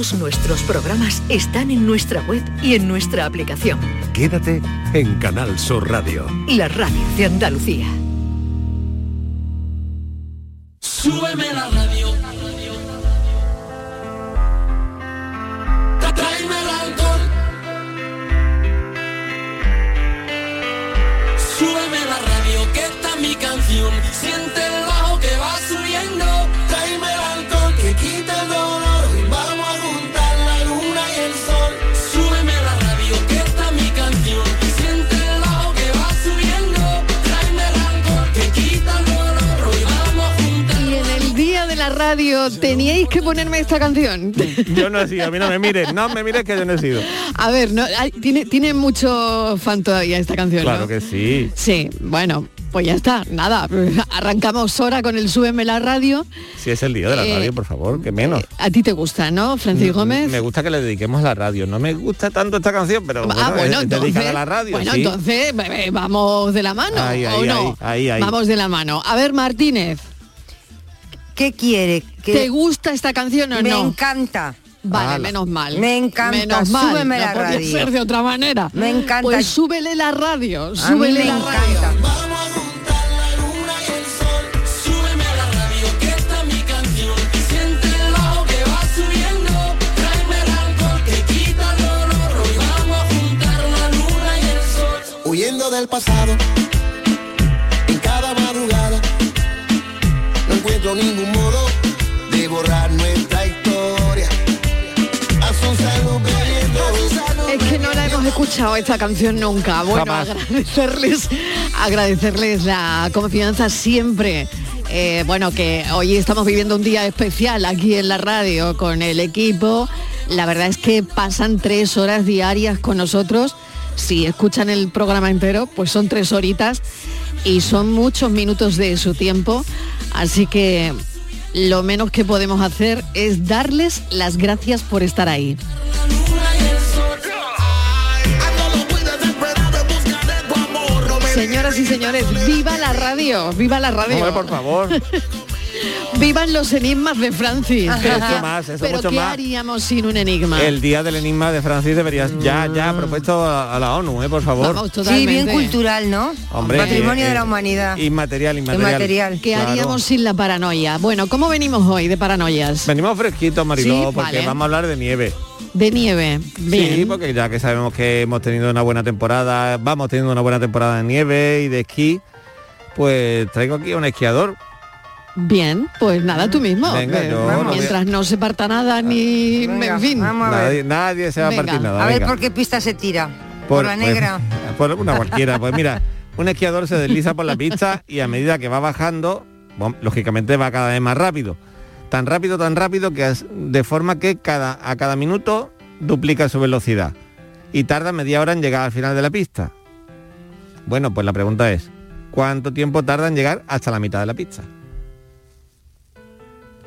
Nuestros programas están en nuestra web y en nuestra aplicación. Quédate en Canal Sur Radio. La radio de Andalucía. Súbeme radio teníais que ponerme esta canción. Yo no he sido, a mí no me mires, no me mires que yo no he sido. A ver, no, hay- tiene, tiene mucho fan todavía esta canción, Claro que sí. Sí, bueno, pues ya está, nada. Arrancamos ahora con el Súbeme la radio. Si es el día de la Eh, radio, por favor, que menos. A ti te gusta, ¿no, Francis Gómez? Me gusta que le dediquemos a la radio. No me gusta tanto esta canción, pero ah, bueno, es entonces, dedicada a la radio. bueno, sí. entonces eh, vamos de la mano, Ahí, ¿o ahí, no? ahí, ahí, ahí. Vamos de la mano. A ver, Martínez, ¿Qué quiere? Que ¿te gusta esta canción o me no? encanta. Vale, menos mal. Me encanta, Menos mal. súbeme no la podía radio. ser de otra manera. Me encanta. Pues súbele la radio, A mí súbele me la radio. encanta. Vamos a juntar la luna y el sol. Súbeme a la radio, que esta es encuentro ningún modo de borrar nuestra historia. A su salud bebiendo. Es que no la hemos escuchado esta canción nunca. Bueno, Jamás. agradecerles, agradecerles la confianza siempre. Eh, bueno, que hoy estamos viviendo un día especial aquí en la radio con el equipo. La verdad es que pasan tres horas diarias con nosotros. Si escuchan el programa entero, pues son tres horitas y son muchos minutos de su tiempo. Así que lo menos que podemos hacer es darles las gracias por estar ahí. Señoras y señores, viva la radio, viva la radio. Hombre, por favor. Vivan los enigmas de Francis. Eso ¿qué- más, eso pero mucho ¿qué más. haríamos sin un enigma? El día del enigma de Francis debería ya, ya propuesto a, a la ONU, ¿eh? por favor. Vamos, Sí, bien cultural, ¿no? Hombre, Patrimonio eh, de la eh, humanidad. Inmaterial, inmaterial. Inmaterial. ¿Qué Claro. haríamos sin la paranoia? Bueno, ¿cómo venimos hoy de paranoias? Venimos fresquitos, Mariló, Sí, porque vale. vamos a hablar de nieve. De nieve. Bien. Sí, porque ya que sabemos que hemos tenido una buena temporada, vamos teniendo una buena temporada de nieve y de esquí, pues traigo aquí a un esquiador. Bien, pues nada, tú mismo. Venga, Eh, no mientras no se parta nada ni... Venga, en fin. vamos a ver. Nadie, nadie se va Venga, a partir nada. A ver venga. por qué pista se tira. Por, la pues, negra. por una cualquiera. Pues mira, un esquiador se desliza por la pista y a medida que va bajando, bueno, lógicamente va cada vez más rápido. Tan rápido, tan rápido que es- de forma que cada, a cada minuto duplica su velocidad. Y tarda media hora en llegar al final de la pista. Bueno, pues la pregunta es, ¿cuánto tiempo tarda en llegar hasta la mitad de la pista?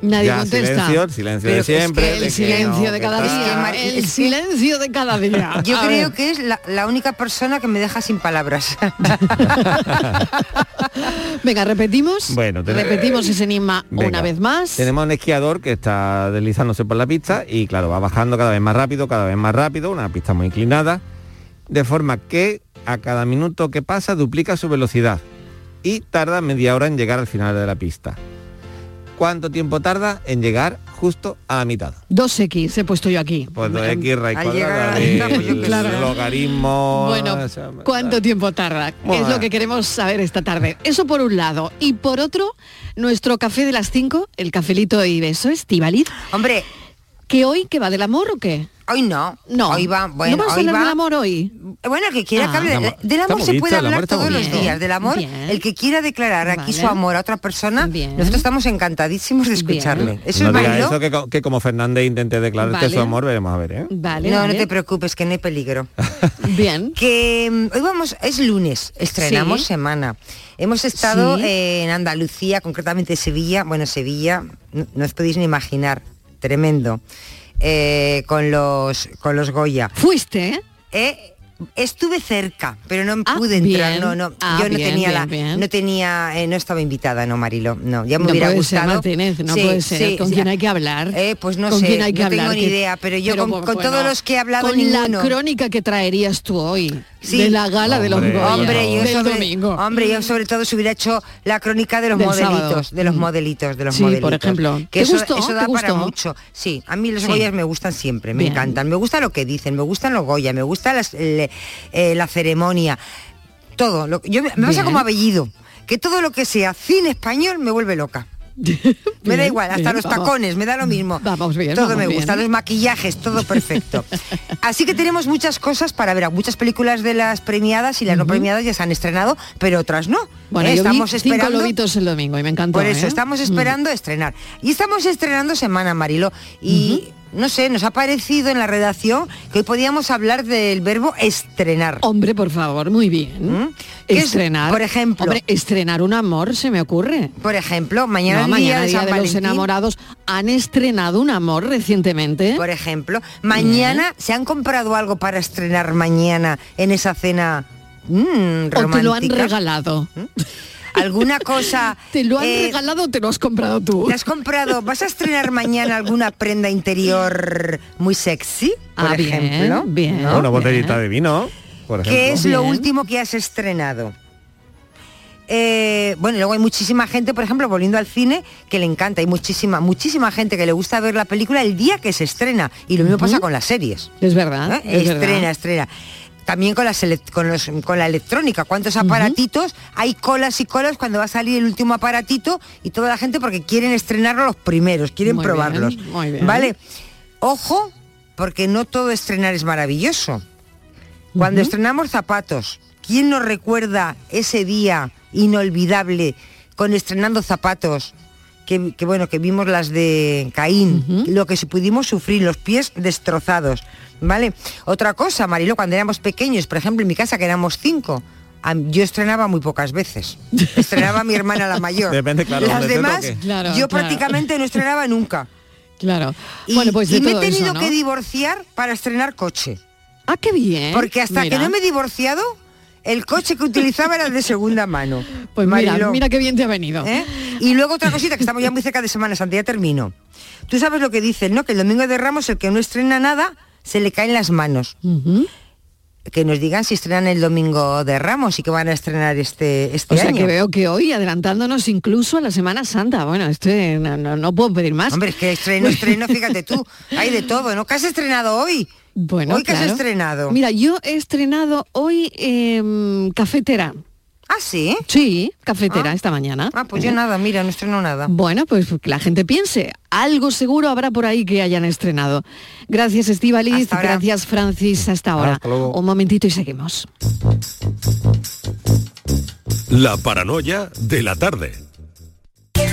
Nadie ya, contesta. silencio, silencio Pero de es que siempre. el de silencio no, de cada día. El silencio de cada día. Yo A creo ver. que es la, la única persona que me deja sin palabras. Venga, repetimos. Bueno, te- repetimos ese enigma Venga. una vez más. Tenemos un esquiador que está deslizándose por la pista y claro, va bajando cada vez más rápido, cada vez más rápido, una pista muy inclinada, de forma que a cada minuto que pasa duplica su velocidad y tarda media hora en llegar al final de la pista. ¿Cuánto tiempo tarda en llegar justo a la mitad? 2X he puesto yo aquí. Pues 2x raíz cuadrada del pues logaritmo... Bueno, ¿cuánto tiempo tarda? Bueno. Es lo que queremos saber esta tarde. Eso por un lado. Y por otro, nuestro café de las 5, el cafelito y beso, Estivaliz, Hombre, que hoy, ¿que va del amor o qué? hoy no. No. Hoy va, bueno, ¿No vamos a hoy hablar va- del amor hoy? Bueno, el que quiera Ah. que hable del amor se puede amor hablar todos los días. Del amor, Bien. el que quiera declarar aquí Vale. su amor a otra persona, Bien. nosotros estamos encantadísimos de Bien. escucharle. Eso no es diga eso que, que como Fernández intente declararte Vale. su amor, veremos a ver, ¿eh? Vale, No, no te preocupes, que no hay peligro. Bien. que mm, hoy vamos, es lunes, estrenamos Sí. semana. Hemos estado Sí. en Andalucía, concretamente Sevilla, bueno, Sevilla, no, no os podéis ni imaginar, tremendo, eh, con los con los Goya. Fuiste, ¿eh? Eh, Estuve cerca, pero no Ah, pude entrar, bien. no, no. Ah, yo no bien, tenía bien, la, bien. no tenía, eh, no estaba invitada, no, Marilo, no, ya me No hubiera puede ser, gustado. Martínez, no Sí, puede ser. sí, ¿Con sí. quién hay que hablar? Eh, pues no ¿Con sé, quién hay que no tengo hablar? ni Que- idea, pero yo con, todos los que he hablado con ninguno. la crónica que traerías tú hoy Sí. de la gala de los Hombre, yo del sobre, domingo. hombre, yo sobre todo se hubiera hecho la crónica de los Del modelitos, sábado. de los Mm. modelitos, de los Sí, por modelitos. ejemplo. Que ¿Te eso, gustó? eso ¿Te da para gustó? mucho. Sí, a mí los Sí. Goyas me gustan siempre, me Bien. encantan. Me gusta lo que dicen, me gustan los Goya, me gusta las- eh, la ceremonia, todo. Lo, yo, me pasa como apellido, que todo lo que sea cine español me vuelve loca. Me da igual, hasta bien, los vamos. tacones, me da lo mismo. Vamos bien, Todo vamos me bien. gusta, los maquillajes, todo perfecto. Así que tenemos muchas cosas para ver. Muchas películas de las premiadas y las no premiadas ya se han estrenado, pero otras no. Bueno, ¿eh? yo estamos vi cinco esperando. lobitos el domingo y me encantó. Por eso, ¿eh? estamos Mm. esperando estrenar. Y estamos estrenando Semana Marilo. Y no sé, nos ha parecido en la redacción que hoy podíamos hablar del verbo estrenar. Hombre, por favor, muy bien. ¿Mm? ¿Qué es, Estrenar. por ejemplo? Hombre, estrenar un amor, se me ocurre. Por ejemplo, mañana No, el día mañana de día San de los enamorados han estrenado un amor recientemente. Por ejemplo, mañana se han comprado algo para estrenar mañana en esa cena mm, o te lo han romántica? regalado. ¿Alguna cosa? ¿Te lo han eh, regalado o te lo has comprado tú? ¿Te has comprado? ¿Vas a estrenar mañana alguna prenda interior muy sexy? Por Ah, ejemplo. bien. ¿no? Una botellita de vino, por ejemplo. ¿Qué es lo último que has estrenado? Eh, bueno, y luego hay muchísima gente, por ejemplo, volviendo al cine, que le encanta. Hay muchísima, muchísima gente que le gusta ver la película el día que se estrena. Y lo mismo pasa con las series. Es verdad. ¿eh? es estrena, verdad. estrena. También con, las con, los- con la electrónica, cuántos aparatitos, hay colas y colas cuando va a salir el último aparatito y toda la gente porque quieren estrenarlo los primeros, quieren Muy probarlos. bien, muy bien. ¿Vale? Ojo, porque no todo estrenar es maravilloso. Cuando estrenamos zapatos, ¿quién nos recuerda ese día inolvidable con estrenando zapatos? Que, que, bueno, que vimos las de Caín, lo que pudimos sufrir, los pies destrozados, ¿vale? Otra cosa, Marilo, cuando éramos pequeños, por ejemplo, en mi casa que éramos cinco, yo estrenaba muy pocas veces. Estrenaba mi hermana la mayor. Depende, claro, Las demás. Claro, yo claro. prácticamente no estrenaba nunca. Claro. Y, bueno, pues y me he eso, tenido ¿no? que divorciar para estrenar coche. Ah, qué bien. Porque hasta Mira. que no me he divorciado, el coche que utilizaba era de segunda mano. Pues mira, Mariló. mira qué bien te ha venido. ¿Eh? Y luego otra cosita, que estamos ya muy cerca de Semana Santa, ya termino. Tú sabes lo que dicen, ¿no? Que el domingo de Ramos, el que no estrena nada, se le caen las manos. Que nos digan si estrenan el domingo de Ramos y que van a estrenar este, este O sea que veo que hoy adelantándonos incluso a la Semana Santa. Bueno, este no, no- no puedo pedir más. Hombre, es que estreno, estreno, fíjate tú, hay de todo, ¿no? ¿Qué has estrenado hoy? Bueno, ¿Hoy qué has claro. estrenado? Mira, yo he estrenado hoy em, cafetera. Ah, sí. Sí, cafetera Ah. esta mañana. Ah, pues yo nada, mira, no estreno nada. Bueno, pues que la gente piense, algo seguro habrá por ahí que hayan estrenado. Gracias ahora. gracias Francis, hasta ahora. Hasta luego. Un momentito y seguimos. La paranoia de la tarde.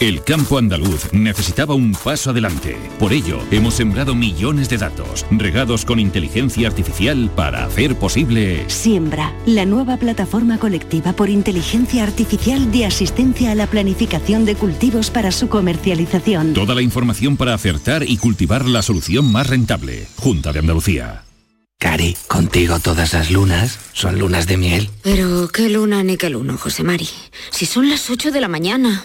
El campo andaluz necesitaba un paso adelante. Por ello, hemos sembrado millones de datos, regados con inteligencia artificial para hacer posible... Siembra, la nueva plataforma colectiva por inteligencia artificial de asistencia a la planificación de cultivos para su comercialización. Toda la información para acertar y cultivar la solución más rentable. Junta de Andalucía. Cari, contigo todas las lunas son lunas de miel. Pero qué luna ni qué luno, José Mari. Si son las 8 de la mañana.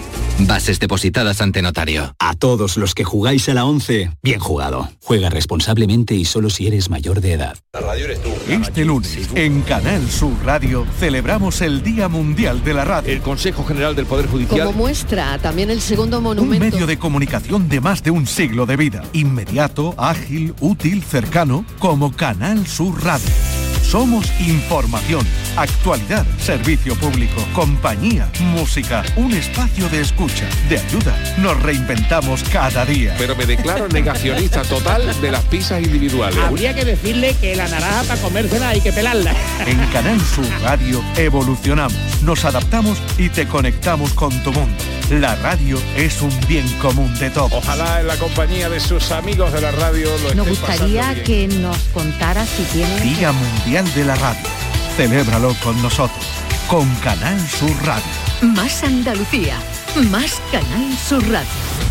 bases depositadas ante notario. A todos los que jugáis a la 11, bien jugado. Juega responsablemente y solo si eres mayor de edad. Este lunes, en Canal Sur Radio, celebramos el Día Mundial de la Radio. El Consejo General del Poder Como muestra también el segundo Un monumento. medio de comunicación de más de un siglo de vida. Inmediato, ágil, útil, cercano, como Canal Sur Radio. Somos información, Actualidad, servicio público, compañía, música, un espacio de escucha, de ayuda. Nos reinventamos cada día. Pero me declaro negacionista total de las pizzas individuales. Habría que decirle que la naranja para comérsela hay que pelarla. En Canal Sur Radio evolucionamos, nos adaptamos y te conectamos con tu mundo. La radio es un bien común de todos. Ojalá en la compañía de sus amigos de la radio lo Nos estén gustaría pasando bien. que nos contara si tiene... Día Mundial de la Radio. Celébralo con nosotros, con Canal Sur Radio. Más Andalucía, más Canal Sur Radio.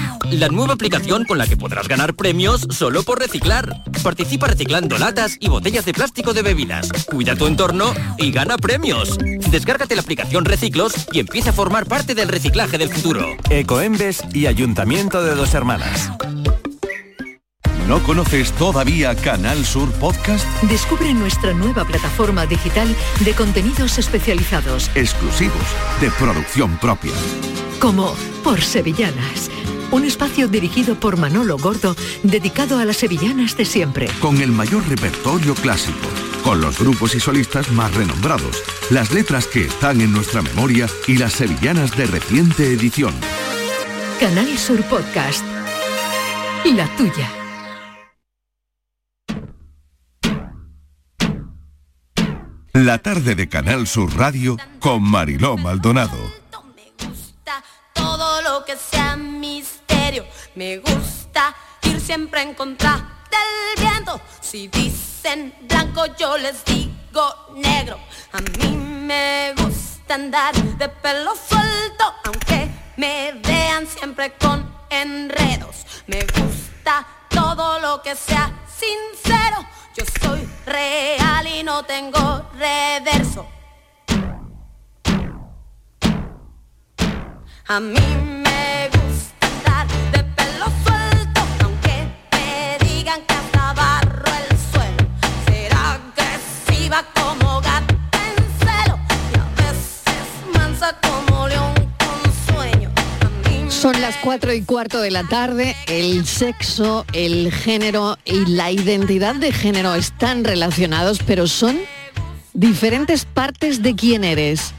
La nueva aplicación con la que podrás ganar premios solo por reciclar. Participa reciclando latas y botellas de plástico de bebidas. Cuida tu entorno y gana premios. Descárgate la aplicación Reciclos y empieza a formar parte del reciclaje del futuro. Ecoembes y Ayuntamiento de Dos Hermanas. ¿No conoces todavía Canal Sur Podcast? Descubre nuestra nueva plataforma digital de contenidos especializados, Exclusivos, de producción propia. como Por Sevillanas, un espacio dirigido por Manolo Gordo dedicado a las sevillanas de siempre. con el mayor repertorio clásico, con los grupos y solistas más renombrados, las letras que están en nuestra memoria y las sevillanas de reciente edición. Canal Sur Podcast, la tuya. La tarde de Canal Sur Radio con Mariló Maldonado. todo lo que sea Me gusta ir siempre en contra del viento. Si dicen blanco, yo les digo negro. A mí me gusta andar de pelo suelto, aunque me vean siempre con enredos. Me gusta todo lo que sea sincero. Yo soy real y no tengo reverso. A mí me 4 y cuarto de la tarde, el sexo, el género y la identidad de género están relacionados, pero son diferentes partes de quién eres.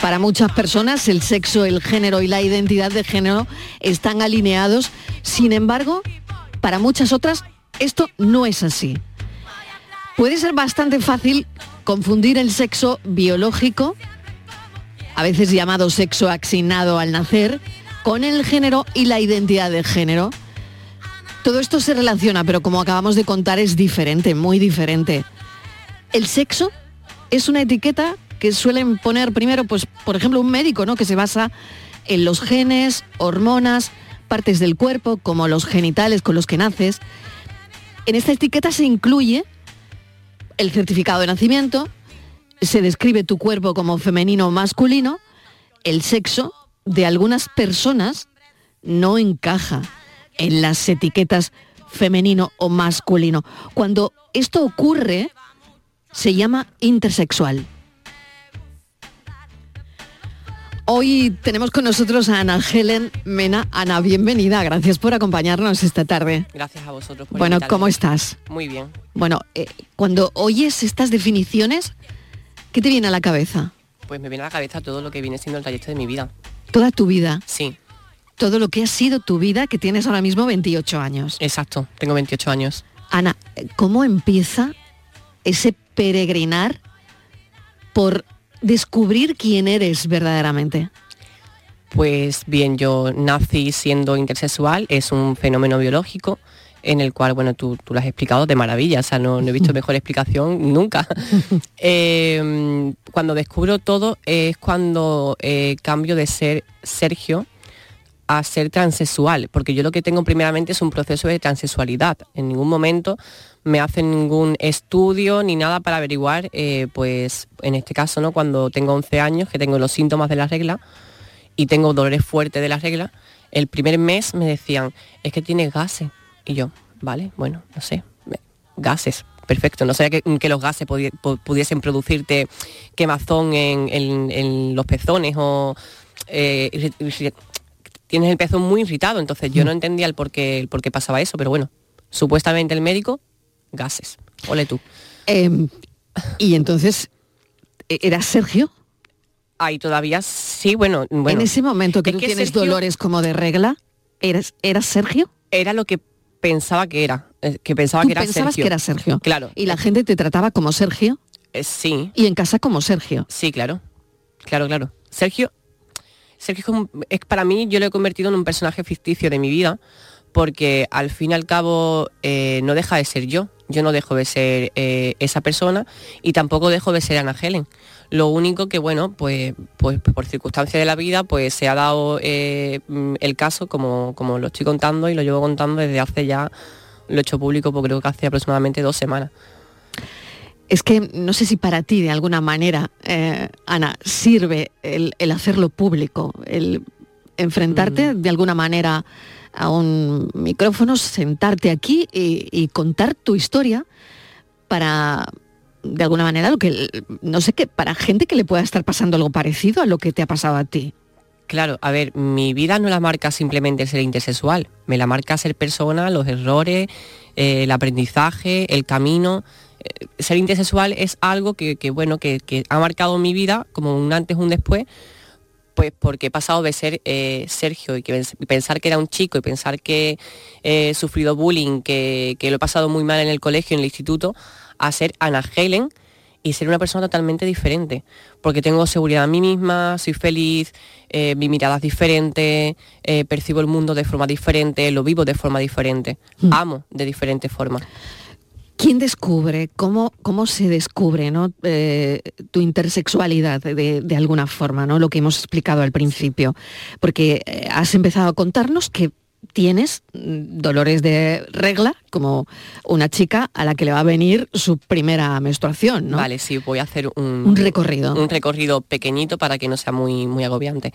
Para muchas personas el sexo, el género y la identidad de género están alineados, sin embargo, para muchas otras esto no es así. Puede ser bastante fácil confundir el sexo biológico, a veces llamado sexo asignado al nacer, con el género y la identidad de género. Todo esto se relaciona, pero como acabamos de contar es diferente, muy diferente. El sexo es una etiqueta que suelen poner primero, pues, por ejemplo, un médico, ¿no? Que se basa en los genes, hormonas, partes del cuerpo, como los genitales con los que naces. En esta etiqueta se incluye el certificado de nacimiento, se describe tu cuerpo como femenino o masculino, el sexo de algunas personas no encaja en las etiquetas femenino o masculino. Cuando esto ocurre, se llama intersexual. Hoy tenemos con nosotros a Ana Helen Mena. Ana, bienvenida. Gracias por acompañarnos esta tarde. Gracias a vosotros por Bueno. ¿cómo estás? Muy bien. Bueno, eh, cuando oyes estas definiciones, ¿qué te viene a la cabeza? Pues me viene a la cabeza todo lo que viene siendo el trayecto de mi vida. Toda tu vida. Sí. Todo lo que ha sido tu vida, que tienes ahora mismo 28 años. Exacto, tengo 28 años. Ana, ¿cómo empieza ese peregrinar por descubrir quién eres verdaderamente? Pues bien, yo nací siendo intersexual, es un fenómeno biológico en el cual, bueno, tú, tú lo has explicado de maravilla, o sea, no, no he visto mejor explicación nunca. Eh, cuando descubro todo es cuando eh, cambio de ser Sergio a ser transexual, porque yo lo que tengo primeramente es un proceso de transexualidad. En ningún momento me hacen ningún estudio ni nada para averiguar, eh, pues en este caso, ¿no? Cuando tengo 11 años, que tengo los síntomas de la regla, y tengo dolores fuertes de la regla, el primer mes me decían, es que tienes gases. Y yo, vale, bueno, no sé, gases, perfecto. No sabía que, que los gases pudi- pu- pudiesen producirte quemazón en, en- en los pezones o eh, tienes el pezón muy irritado. Entonces yo no entendía el por qué, el por qué pasaba eso, pero bueno, supuestamente el médico, gases. Ole tú. Em, y entonces, ¿e- ¿era Sergio? Ahí todavía sí, bueno, bueno. en ese momento que es tú que tienes Sergio- dolores como de regla, ¿eras, ¿era Sergio? Era lo que pensaba que era, eh, que pensaba Tú que era pensabas Sergio. que era Sergio. Claro. Y la gente te trataba como Sergio Eh, sí, y en casa como Sergio. sí, claro. Claro, claro. Sergio, Sergio es, como- es para mí, yo lo he convertido en un personaje ficticio de mi vida, porque al fin y al cabo eh, no deja de ser yo. Yo no dejo de ser eh, esa persona y tampoco dejo de ser Ana Helen. Lo único que, bueno, pues, pues por circunstancias de la vida, pues se ha dado eh, mm, el caso como, como lo estoy contando y lo llevo contando desde hace ya, lo he hecho público, porque creo que hace aproximadamente dos semanas. Es que no sé si para ti de alguna manera, eh, Ana, sirve el, el hacerlo público, el enfrentarte Mm. de alguna manera a un micrófono, sentarte aquí y, y contar tu historia para, de alguna manera, lo que, no sé qué, para gente que le pueda estar pasando algo parecido a lo que te ha pasado a ti. Claro, a ver, mi vida no la marca simplemente ser intersexual, me la marca ser persona, los errores, eh, el aprendizaje, el camino. Eh, ser intersexual es algo que, bueno, que, ha marcado mi vida como un antes, un después, pues porque he pasado de ser eh, Sergio y que pensar que era un chico y pensar que he sufrido bullying, que, que lo he pasado muy mal en el colegio, en el instituto, a ser Ana Helen y ser una persona totalmente diferente, porque tengo seguridad en mí misma, soy feliz, eh, mi mirada es diferente, eh, percibo el mundo de forma diferente, lo vivo de forma diferente, amo de diferente forma. ¿Quién descubre, cómo, cómo se descubre ¿no? Eh, tu intersexualidad de, de alguna forma, ¿no? lo que hemos explicado al principio? Porque has empezado a contarnos que tienes mm, dolores de regla, como una chica a la que le va a venir su primera menstruación, ¿no? Vale, sí, voy a hacer un, Un recorrido. Un recorrido pequeñito para que no sea muy, muy agobiante.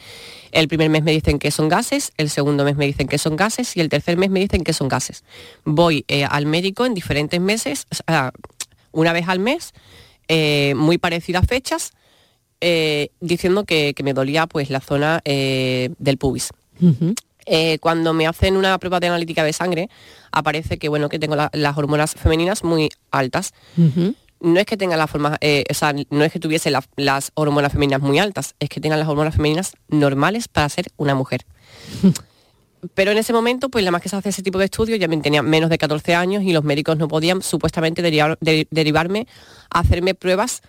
El primer mes me dicen que son gases, el segundo mes me dicen que son gases y el tercer mes me dicen que son gases. Voy eh, al médico en diferentes meses, o sea, una vez al mes, eh, muy parecidas fechas, eh, diciendo que, que me dolía pues la zona del pubis. Eh, cuando me hacen una prueba de analítica de sangre, aparece que bueno que tengo la- las hormonas femeninas muy altas. No es que tenga las formas, eh, o sea, no es que tuviese la- las hormonas femeninas muy altas, es que tengan las hormonas femeninas normales para ser una mujer. Pero en ese momento, pues la más que se hace ese tipo de estudios, ya me tenía menos de 14 años y los médicos no podían supuestamente derivar- de- derivarme a hacerme pruebas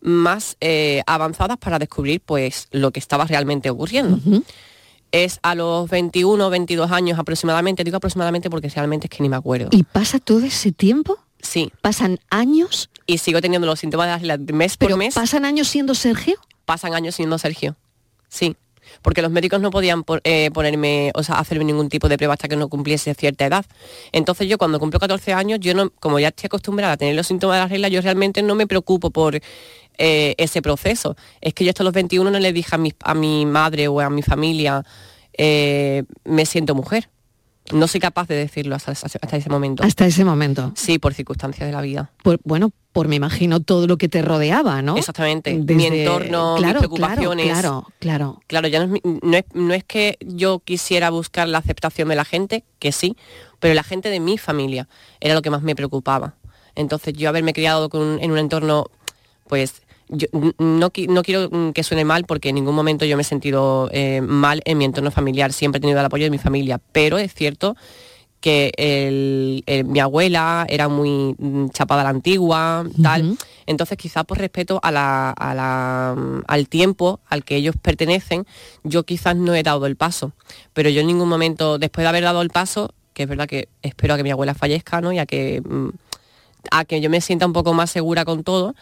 más eh, avanzadas para descubrir pues lo que estaba realmente ocurriendo. Es a los 21 o 22 años aproximadamente, digo aproximadamente porque realmente es que ni me acuerdo. ¿Y pasa todo ese tiempo? Sí. ¿Pasan años? Y sigo teniendo los síntomas de mes por ¿Pero mes. pasan años siendo Sergio? pasan años siendo Sergio. Sí. Porque los médicos no podían por- eh, ponerme, o sea, hacerme ningún tipo de prueba hasta que no cumpliese cierta edad. Entonces yo cuando cumplo 14 años, yo no, como ya estoy acostumbrada a tener los síntomas de la regla, yo realmente no me preocupo por eh, ese proceso. Es que yo hasta los 21 no le dije a mi, a mi madre o a mi familia, eh, me siento mujer. No soy capaz de decirlo hasta, hasta ese momento. Hasta ese momento. Sí, por circunstancias de la vida. Por, bueno, por me imagino todo lo que te rodeaba, ¿no? Exactamente. Mi Desde- entorno, mis claro, preocupaciones. Claro, claro, Claro, ya no es, mi- no, es, no es que yo quisiera buscar la aceptación de la gente, que sí, pero la gente de mi familia era lo que más me preocupaba. Entonces yo haberme criado con un- en un entorno, pues yo n- no, qui- no quiero mm, que suene mal porque en ningún momento yo me he sentido eh, mal en mi entorno familiar, siempre he tenido el apoyo de mi familia, pero es cierto que el- el- mi abuela era muy mm, chapada a la antigua, tal. Entonces, quizá por respeto a la- a la, mm, al tiempo al que ellos pertenecen, yo quizás no he dado el paso. Pero yo en ningún momento, después de haber dado el paso, que es verdad que espero a que mi abuela fallezca, ¿no? Y a que, mm, a que yo me sienta un poco más segura con todo,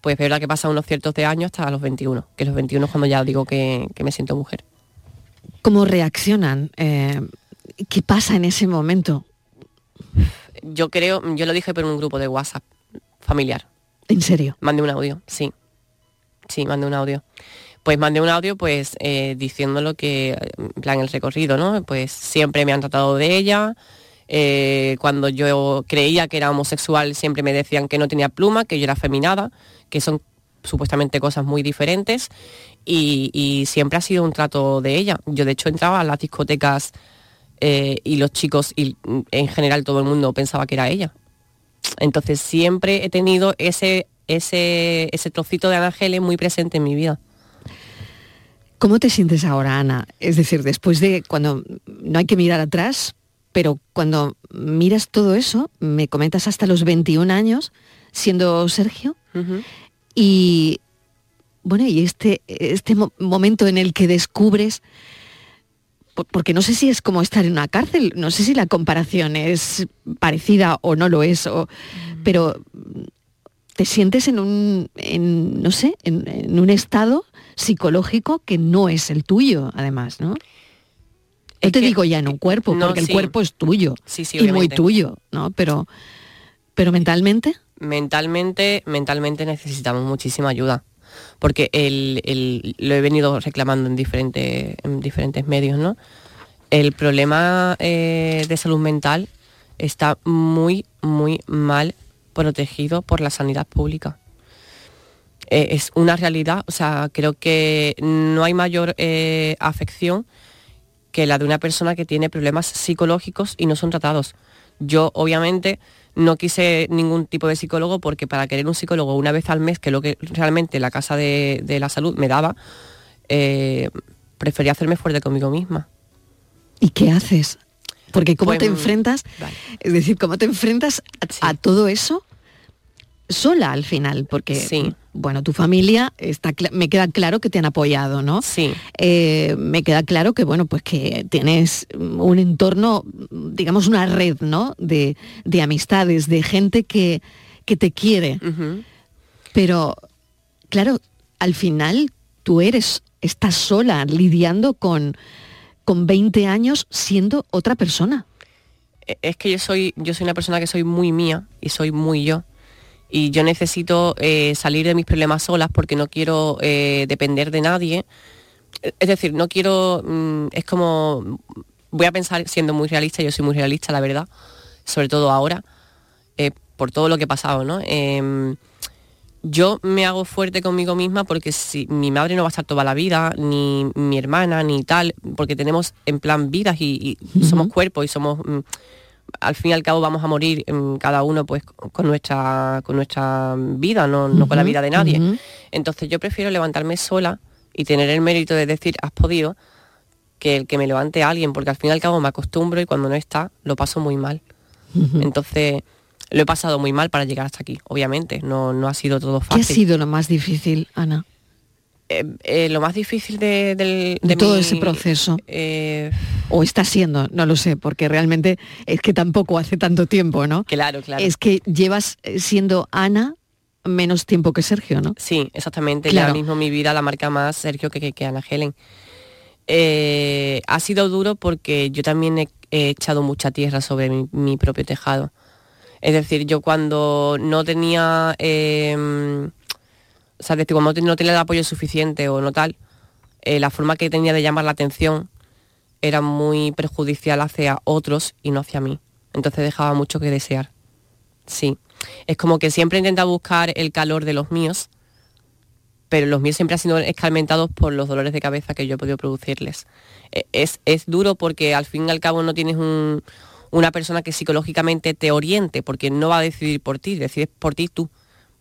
pues es verdad que pasan unos ciertos de años hasta los 21, que los 21 es cuando ya digo que, que me siento mujer. ¿Cómo reaccionan? Eh, ¿Qué pasa en ese momento? Yo creo, yo lo dije por un grupo de WhatsApp familiar. ¿En serio? Mandé un audio, sí. Sí, mandé un audio. pues mandé un audio pues eh, diciéndolo que, en plan el recorrido, ¿no? Pues siempre me han tratado de ella, eh, cuando yo creía que era homosexual siempre me decían que no tenía pluma, que yo era feminada, que son supuestamente cosas muy diferentes y, siempre ha sido un trato de ella. Yo de hecho entraba a las discotecas eh, y los chicos y mm, en general todo el mundo pensaba que era ella. Entonces siempre he tenido ese, ese, ese trocito de Ángeles muy presente en mi vida. ¿Cómo te sientes ahora, Ana? Es decir, después de cuando no hay que mirar atrás, pero cuando miras todo eso, me comentas hasta los 21 años, siendo Sergio, y bueno, y este, este mo- momento en el que descubres, por- porque no sé si es como estar en una cárcel, no sé si la comparación es parecida o no lo es, o- pero te sientes en un, en, no sé, en, en un estado psicológico que no es el tuyo, además, ¿no? No te digo ya en un cuerpo, no, porque el cuerpo es tuyo Sí, sí, y muy tuyo, ¿no? Pero, pero mentalmente, mentalmente, mentalmente necesitamos muchísima ayuda. Porque el, el- lo he venido reclamando en diferentes, en diferentes medios, ¿no? El problema eh, de salud mental está muy, muy mal protegido por la sanidad pública. Eh, es una realidad, o sea, creo que no hay mayor eh, afección que la de una persona que tiene problemas psicológicos y no son tratados. Yo obviamente no quise ningún tipo de psicólogo porque para querer un psicólogo una vez al mes, que es lo que realmente la Casa de, de la Salud me daba, eh, prefería hacerme fuerte conmigo misma. ¿y qué haces? Porque cómo Pues, te enfrentas, es decir, cómo te enfrentas a, a todo eso sola al final, porque bueno, tu familia está, me queda claro que te han apoyado, ¿no? Sí. Eh, me queda claro que bueno, pues que tienes un entorno, digamos una red, ¿no? De, de amistades, de gente que, que te quiere. Pero, claro, al final tú eres, estás sola lidiando con, con 20 años siendo otra persona. E- Es que yo soy, yo soy una persona que soy muy mía y soy muy yo. Y yo necesito eh, salir de mis problemas solas porque no quiero eh, depender de nadie. Es decir, no quiero, mm, es como, voy a pensar siendo muy realista, yo soy muy realista, la verdad, sobre todo ahora, eh, por todo lo que he pasado, ¿no? Em, yo me hago fuerte conmigo misma porque si mi madre no va a estar toda la vida, ni mi hermana, ni tal, porque tenemos en plan vidas y, y somos cuerpos y somos mm, al fin y al cabo vamos a morir mm, cada uno pues con nuestra con nuestra vida, no, no con la vida de nadie. Entonces yo prefiero levantarme sola y tener el mérito de decir has podido que el que me levante a alguien, porque al fin y al cabo me acostumbro y cuando no está lo paso muy mal. Entonces lo he pasado muy mal para llegar hasta aquí, obviamente, no, no ha sido todo ¿Qué fácil. ha sido lo más difícil, Ana? Eh, eh, lo más difícil de, del- De de todo mi- ese proceso. eh, O está siendo, no lo sé, porque realmente es que tampoco hace tanto tiempo, ¿no? Claro, claro. Es que llevas siendo Ana menos tiempo que Sergio, ¿no? Sí, exactamente. Y Claro. ahora mismo mi vida la marca más Sergio que, que, que Ana Helen. Ha sido duro porque yo también he, he echado mucha tierra sobre mi, mi propio tejado. Es decir, yo cuando no tenía, eh, o sea, cuando no tenía el apoyo suficiente o no tal, eh, la forma que tenía de llamar la atención era muy perjudicial hacia otros y no hacia mí. Entonces dejaba mucho que desear. Sí. Es como que siempre intenta buscar el calor de los míos, pero los míos siempre han sido escarmentados por los dolores de cabeza que yo he podido producirles. Eh, Es, es duro porque al fin y al cabo no tienes un- una persona que psicológicamente te oriente, porque no va a decidir por ti, decides por ti tú,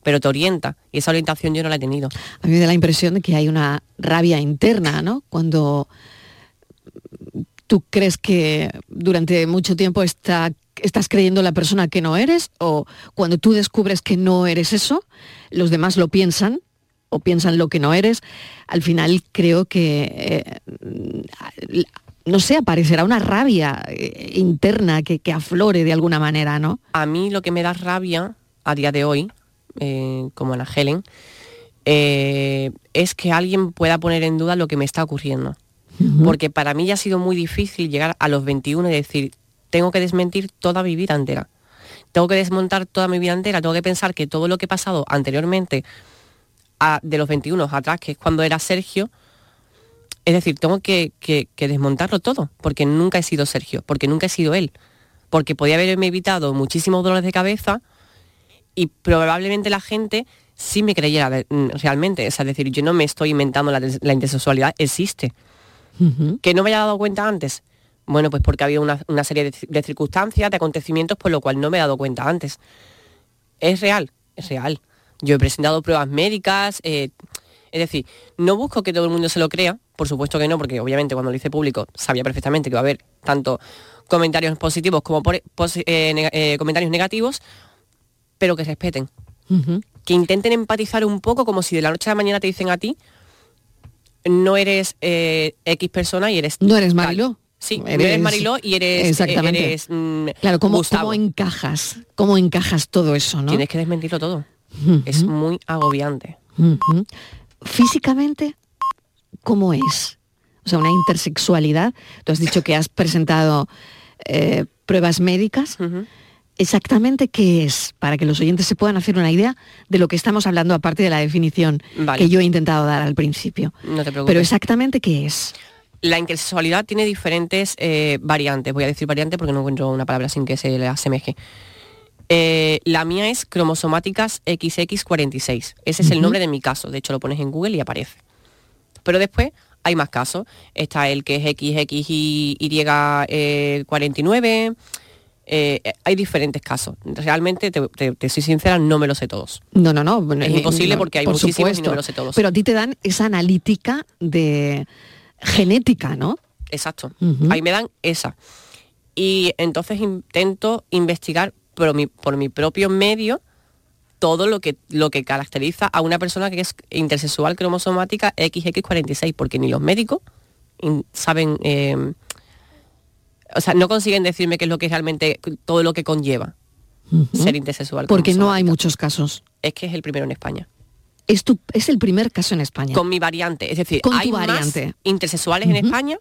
pero te orienta. Y esa orientación yo no la he tenido. A mí me da la impresión de que hay una rabia interna, ¿no? Cuando tú crees que durante mucho tiempo está- estás creyendo la persona que no eres o cuando tú descubres que no eres eso, los demás lo piensan o piensan lo que no eres, al final creo que, eh, no sé, aparecerá una rabia eh, interna que, que aflore de alguna manera, ¿no? A mí lo que me da rabia a día de hoy, eh, como Ana Helen, eh, es que alguien pueda poner en duda lo que me está ocurriendo. Porque para mí ya ha sido muy difícil llegar a los 21 y decir, tengo que desmentir toda mi vida entera. Tengo que desmontar toda mi vida entera, tengo que pensar que todo lo que he pasado anteriormente a- de los 21 atrás, que es cuando era Sergio, es decir, tengo que, que- que desmontarlo todo, porque nunca he sido Sergio, porque nunca he sido él, porque podía haberme evitado muchísimos dolores de cabeza y probablemente la gente sí me creyera mm, realmente. O sea, es decir, yo no me estoy inventando la, la intersexualidad, existe. ¿Que no me haya dado cuenta antes? Bueno, pues porque había una, una serie de, ci- de circunstancias, de acontecimientos, por lo cual no me he dado cuenta antes. Es real, es real. Yo he presentado pruebas médicas, eh, es decir, no busco que todo el mundo se lo crea, por supuesto que no, porque obviamente cuando lo hice público sabía perfectamente que iba a haber tanto comentarios positivos como por- eh, eh, comentarios negativos, pero que respeten. Que intenten empatizar un poco como si de la noche a la mañana te dicen a ti, no eres eh, X persona y eres... No eres tal". Mariló. Sí, no eres Mariló y eres... Exactamente. eres, mm, Claro, ¿cómo, cómo encajas? ¿Cómo encajas todo eso, no? Tienes que desmentirlo todo. Es muy agobiante. Físicamente, ¿cómo es? O sea, una intersexualidad. Tú has dicho que has presentado eh, pruebas médicas. Exactamente qué es, para que los oyentes se puedan hacer una idea de lo que estamos hablando, aparte de la definición Vale. que yo he intentado dar al principio. No te preocupes. Pero exactamente qué es. La intersexualidad tiene diferentes eh, variantes. Voy a decir variante porque no encuentro una palabra sin que se le asemeje. Eh, la mía es cromosomáticas XX46. Ese es el nombre de mi caso. De hecho, lo pones en Google y aparece. Pero después hay más casos. Está el que es XXY49. Eh, hay diferentes casos. Realmente, te, te- te soy sincera, no me lo sé todos. No, no, no. Es imposible no, porque hay por muchísimos y no me lo sé todos. Pero a ti te dan esa analítica de genética, ¿no? Exacto. Ahí me dan esa. Y entonces intento investigar por mi, por mi propio medio todo lo que, lo que caracteriza a una persona que es intersexual cromosomática XX46, porque ni los médicos saben, eh, o sea, no consiguen decirme qué es lo que realmente todo lo que conlleva ser intersexual. Porque no hay muchos casos. Es que es el primero en España. Es, tu, es el primer caso en España. Con mi variante, es decir, Con hay más variante. intersexuales en. España,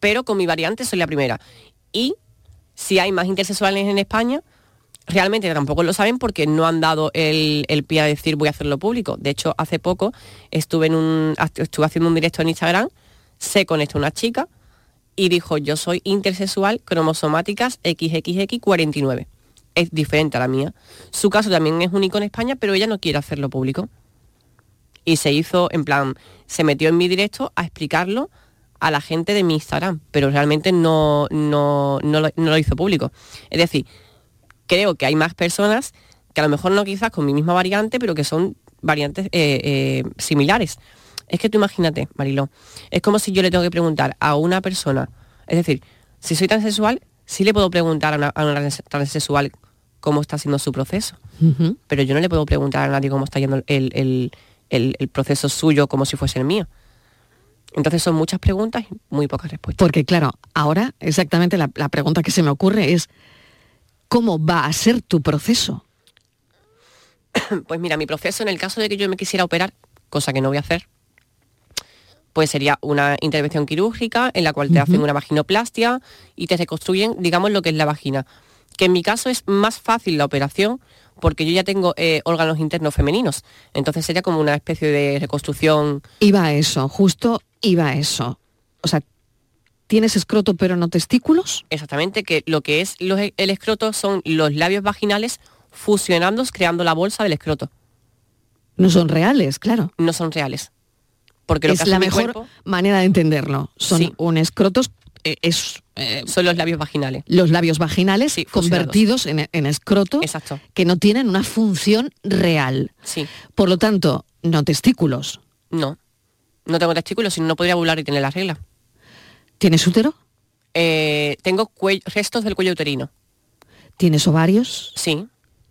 pero con mi variante soy la primera. Y si hay más intersexuales en España, realmente tampoco lo saben porque no han dado el, el pie a decir voy a hacerlo público. De hecho, hace poco estuve, en un, estuve haciendo un directo en Instagram, se conectó una chica y dijo yo soy intersexual cromosomáticas XXX49. Es diferente a la mía. Su caso también es único en España, pero ella no quiere hacerlo público y se hizo, en plan, se metió en mi directo a explicarlo a la gente de mi Instagram, pero realmente no, no, no, lo, no lo hizo público. Es decir, creo que hay más personas que a lo mejor no quizás con mi misma variante, pero que son variantes eh, eh, similares. Es que tú imagínate, Mariló, es como si yo le tengo que preguntar a una persona, es decir, si soy transexual, sí le puedo preguntar a una, a una transexual cómo está haciendo su proceso pero yo no le puedo preguntar a nadie cómo está yendo el, el- el- el proceso suyo como si fuese el mío. Entonces son muchas preguntas y muy pocas respuestas. Porque claro, ahora exactamente la, la pregunta que se me ocurre es, ¿cómo va a ser tu proceso? Pues mira, mi proceso en el caso de que yo me quisiera operar, cosa que no voy a hacer, pues sería una intervención quirúrgica en la cual te hacen una vaginoplastia y te reconstruyen, digamos, lo que es la vagina. Que en mi caso es más fácil la operación porque yo ya tengo eh, órganos internos femeninos. Entonces sería como una especie de reconstrucción Iba a eso, justo iba a eso. O sea, ¿tienes escroto pero no testículos? Exactamente, que lo que es los- el escroto son los labios vaginales fusionando, creando la bolsa del escroto. No son reales, claro. No son reales. Porque lo que es hace la mi mejor cuerpo manera de entenderlo. Son Sí. un escrotos, eh, es eh, son los labios vaginales. los labios vaginales convertidos en, en escroto Exacto. que no tienen una función real. Sí. Por lo tanto, no testículos. No. No tengo testículos, sino no podría ovular y tener la regla. ¿Tienes útero? Eh, tengo restos del cuello uterino. ¿Tienes ovarios? Sí.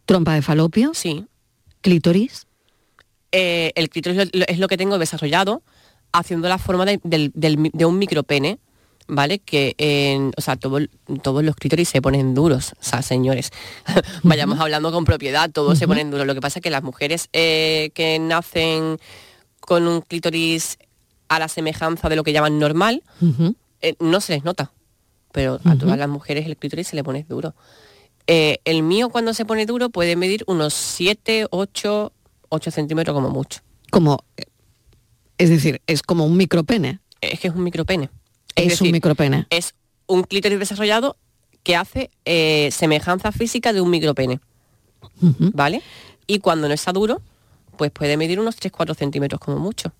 ¿Trompa de falopio? Sí. ¿Clítoris? Eh, el clítoris es lo que tengo desarrollado haciendo la forma de, del mi- de un micropene, ¿vale? Que, en, o sea, todo- todos los clítoris se ponen duros, o sea, señores, vayamos hablando con propiedad, todos se ponen duros. Lo que pasa es que las mujeres eh, que nacen con un clítoris a la semejanza de lo que llaman normal, eh, no se les nota, pero a todas las mujeres el clítoris se le pone duro. Eh, el mío cuando se pone duro puede medir unos 7, 8, 8 centímetros como mucho. Como, es decir, es como un micropene. Es que es un micropene. Es, un micropene. Es un clítoris desarrollado que hace eh, semejanza física de un micropene. ¿Vale? Y cuando no está duro, pues puede medir unos 3-4 centímetros como mucho.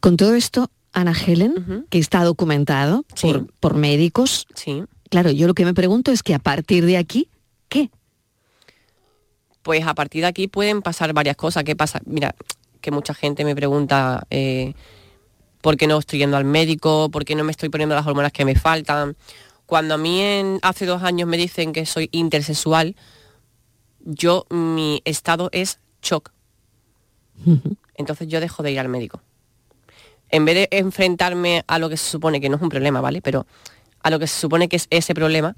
Con todo esto, Ana Helen, que está documentado por, por médicos, Sí. claro, yo lo que me pregunto es que a partir de aquí, ¿qué? Pues a partir de aquí pueden pasar varias cosas. ¿Qué pasa? Mira, que mucha gente me pregunta eh, por qué no estoy yendo al médico, por qué no me estoy poniendo las hormonas que me faltan. Cuando a mí en- hace dos años me dicen que soy intersexual, yo mi estado es shock. Entonces yo dejo de ir al médico. En vez de enfrentarme a lo que se supone que no es un problema, ¿vale? Pero a lo que se supone que es ese problema,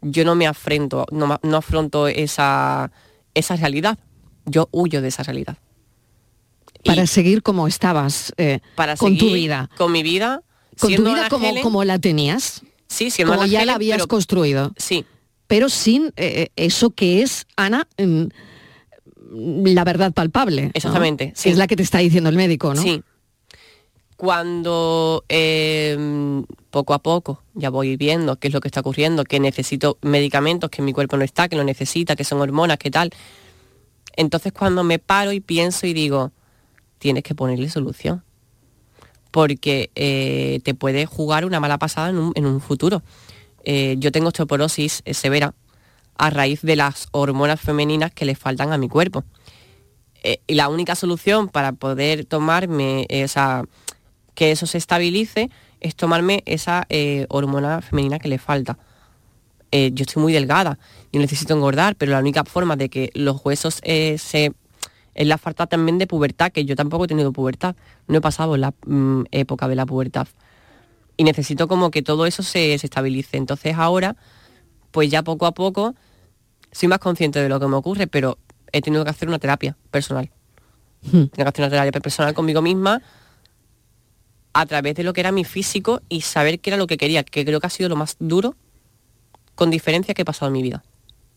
yo no me afrento, no, no afronto esa, esa realidad. Yo huyo de esa realidad. Para seguir como estabas eh, Para con tu vida. Con mi vida. Con tu vida como, Helen- como la tenías. Sí, siendo como ya Helen, la habías pero- construido. Sí. Pero sin eh, eso que es, Ana, mm, la verdad palpable. ¿no? Exactamente, sí. Es la que te está diciendo el médico, ¿no? Sí. Cuando eh, poco a poco ya voy viendo qué es lo que está ocurriendo, que necesito medicamentos, que mi cuerpo no está, que lo necesita, que son hormonas, que tal. Entonces cuando me paro y pienso y digo, tienes que ponerle solución. Porque eh, te puede jugar una mala pasada en un, futuro. Eh, yo tengo osteoporosis eh, severa a raíz de las hormonas femeninas que le faltan a mi cuerpo. Y la única solución para poder tomarme esa que eso se estabilice es tomarme esa eh, hormona femenina que le falta. Eh, yo estoy muy delgada, yo necesito engordar, pero la única forma de que los huesos eh, se es la falta también de pubertad, que yo tampoco he tenido pubertad, no he pasado la mm, época de la pubertad. Y necesito como que todo eso se, se estabilice. Entonces ahora, pues ya poco a poco, soy más consciente de lo que me ocurre, pero he tenido que hacer una terapia personal. Tengo que hacer una terapia personal conmigo misma a través de lo que era mi físico y saber qué era lo que quería, que creo que ha sido lo más duro, con diferencia que he pasado en mi vida.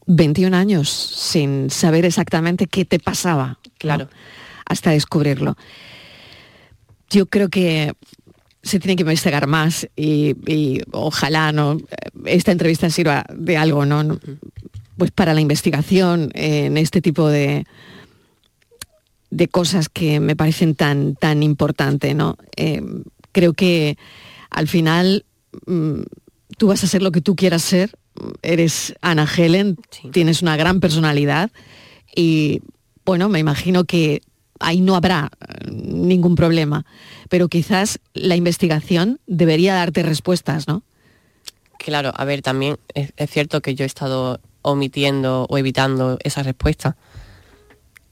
21 años sin saber exactamente qué te pasaba. Claro. ¿no? Hasta descubrirlo. Yo creo que se tiene que investigar más y, y ojalá no esta entrevista sirva de algo, ¿no? No, Pues para la investigación en este tipo de de cosas que me parecen tan tan importante, ¿no? Eh, creo que al final mm, tú vas a ser lo que tú quieras ser. Eres Ana Helen, tienes una gran personalidad y bueno, me imagino que ahí no habrá eh, ningún problema, pero quizás la investigación debería darte respuestas, ¿no? Claro, a ver, también es, es cierto que yo he estado omitiendo o evitando esa respuesta.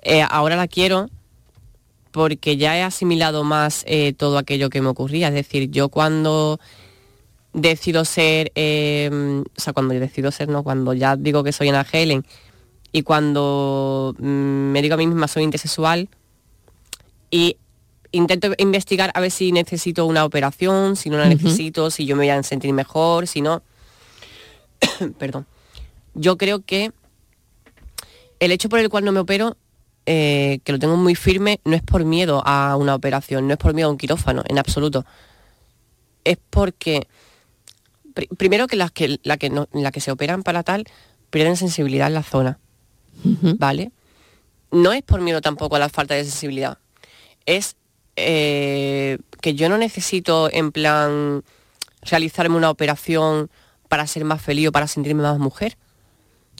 Eh, ahora la quiero porque ya he asimilado más eh, todo aquello que me ocurría. Es decir, yo cuando decido ser, eh, o sea, cuando yo decido ser, no, cuando ya digo que soy Ana Helen y cuando mm, me digo a mí misma soy intersexual y intento investigar a ver si necesito una operación, si no la necesito, si yo me voy a sentir mejor, si no. Perdón. Yo creo que el hecho por el cual no me opero, eh, que lo tengo muy firme, no es por miedo a una operación, no es por miedo a un quirófano, en absoluto. Es porque, pri- primero que las que, la que, no- la que se operan para tal, pierden sensibilidad en la zona, ¿vale? No es por miedo tampoco a la falta de sensibilidad, es eh, que yo no necesito en plan realizarme una operación para ser más feliz o para sentirme más mujer.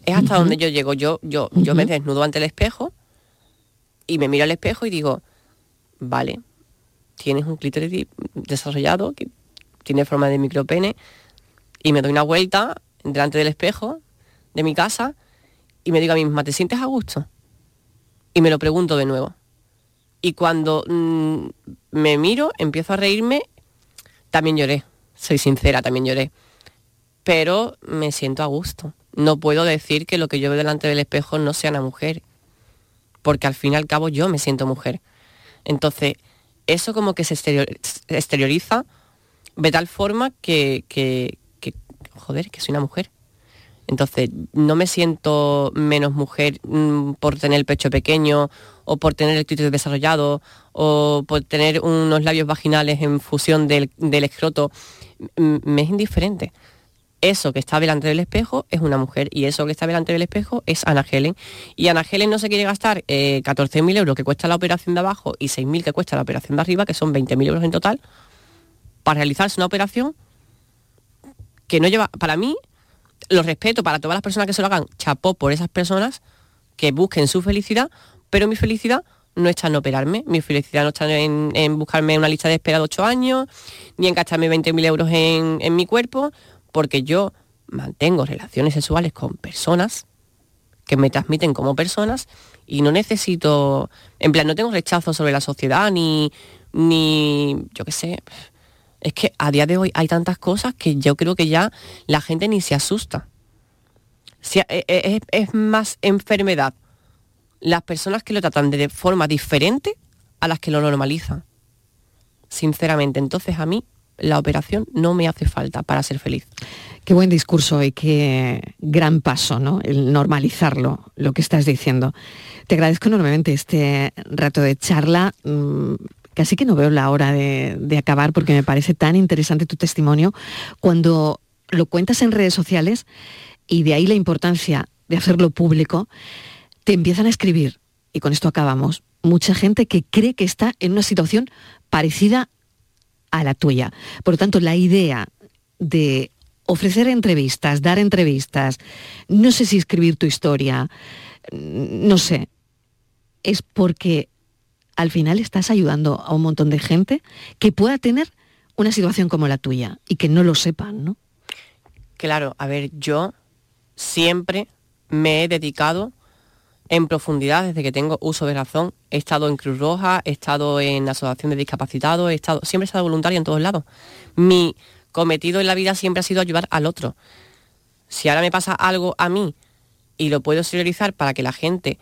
Es hasta donde yo llego. Yo, yo, yo me desnudo ante el espejo y me miro al espejo y digo, vale, tienes un clítoris desarrollado que tiene forma de micropene y me doy una vuelta delante del espejo de mi casa y me digo a mí misma, ¿te sientes a gusto? Y me lo pregunto de nuevo. Y cuando mm, me miro, empiezo a reírme, también lloré, soy sincera, también lloré. Pero me siento a gusto. No puedo decir que lo que yo veo delante del espejo no sea una mujer, porque al fin y al cabo yo me siento mujer. Entonces, eso como que se exterior- se exterioriza de tal forma que, que, joder, que soy una mujer. Entonces, no me siento menos mujer mm, por tener el pecho pequeño o por tener el clítoris desarrollado o por tener unos labios vaginales en fusión del, del escroto. Me es indiferente. Eso que está delante del espejo es una mujer y eso que está delante del espejo es Ana Helen. Y Ana Helen no se quiere gastar eh, 14.000 euros que cuesta la operación de abajo y 6.000 que cuesta la operación de arriba, que son 20.000 euros en total, para realizarse una operación que no lleva, para mí, lo respeto para todas las personas que se lo hagan, chapó por esas personas que busquen su felicidad, pero mi felicidad no está en operarme, mi felicidad no está en, en buscarme una lista de espera de 8 años, ni en gastarme 20.000 euros en, en mi cuerpo, porque yo mantengo relaciones sexuales con personas que me transmiten como personas y no necesito, en plan, no tengo rechazo sobre la sociedad ni, ni, yo qué sé, es que a día de hoy hay tantas cosas que yo creo que ya la gente ni se asusta. E- e- es más enfermedad las personas que lo tratan de forma diferente a las que lo normalizan. Sinceramente, entonces a mí la operación no me hace falta para ser feliz. Qué buen discurso y qué gran paso, ¿no? El normalizarlo, lo que estás diciendo. Te agradezco enormemente este rato de charla. Mm, Casi que no veo la hora de, de acabar porque me parece tan interesante tu testimonio cuando lo cuentas en redes sociales y de ahí la importancia de hacerlo público, te empiezan a escribir, y con esto acabamos, mucha gente que cree que está en una situación parecida a la tuya. Por lo tanto, la idea de ofrecer entrevistas, dar entrevistas, no sé si escribir tu historia, mm, no sé, es porque al final estás ayudando a un montón de gente que pueda tener una situación como la tuya y que no lo sepan, ¿no? Claro, a ver, yo siempre me he dedicado en profundidad desde que tengo uso de razón. He estado en Cruz Roja, he estado en Asociación de Discapacitados, he estado, siempre he estado voluntaria en todos lados. Mi cometido en la vida siempre ha sido ayudar al otro. Si ahora me pasa algo a mí y lo puedo exteriorizar para que la gente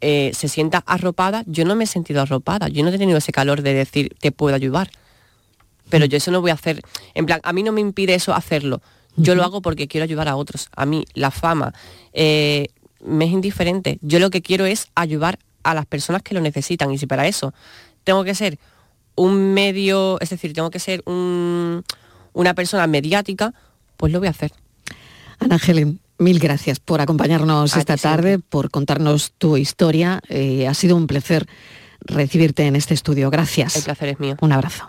eh, se sienta arropada, yo no me he sentido arropada, yo no he tenido ese calor de decir te puedo ayudar. Pero yo eso no voy a hacer, en plan, a mí no me impide eso hacerlo. Yo lo hago porque quiero ayudar a otros. A mí la fama eh, me es indiferente. Yo lo que quiero es ayudar a las personas que lo necesitan. Y si para eso tengo que ser un medio, es decir, tengo que ser un- una persona mediática, pues lo voy a hacer. Ana Helen, mil gracias por acompañarnos A esta siempre. tarde, por contarnos tu historia. Eh, ha sido un placer recibirte en este estudio. Gracias. El placer es mío. Un abrazo.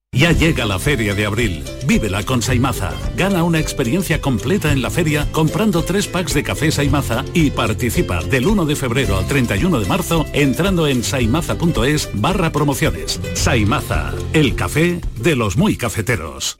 Ya llega la feria de abril. Vívela con Saimaza. Gana una experiencia completa en la feria comprando tres packs de café Saimaza y participa del 1 de febrero al 31 de marzo entrando en saimaza.es barra promociones. Saimaza, el café de los muy cafeteros.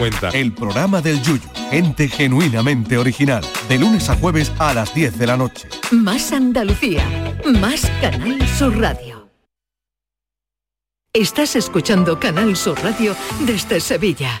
cuenta. El programa del Yuyu, gente genuinamente original, de lunes a jueves a las 10 de la noche. Más Andalucía, más Canal Sur Radio. Estás escuchando Canal Sur Radio desde Sevilla.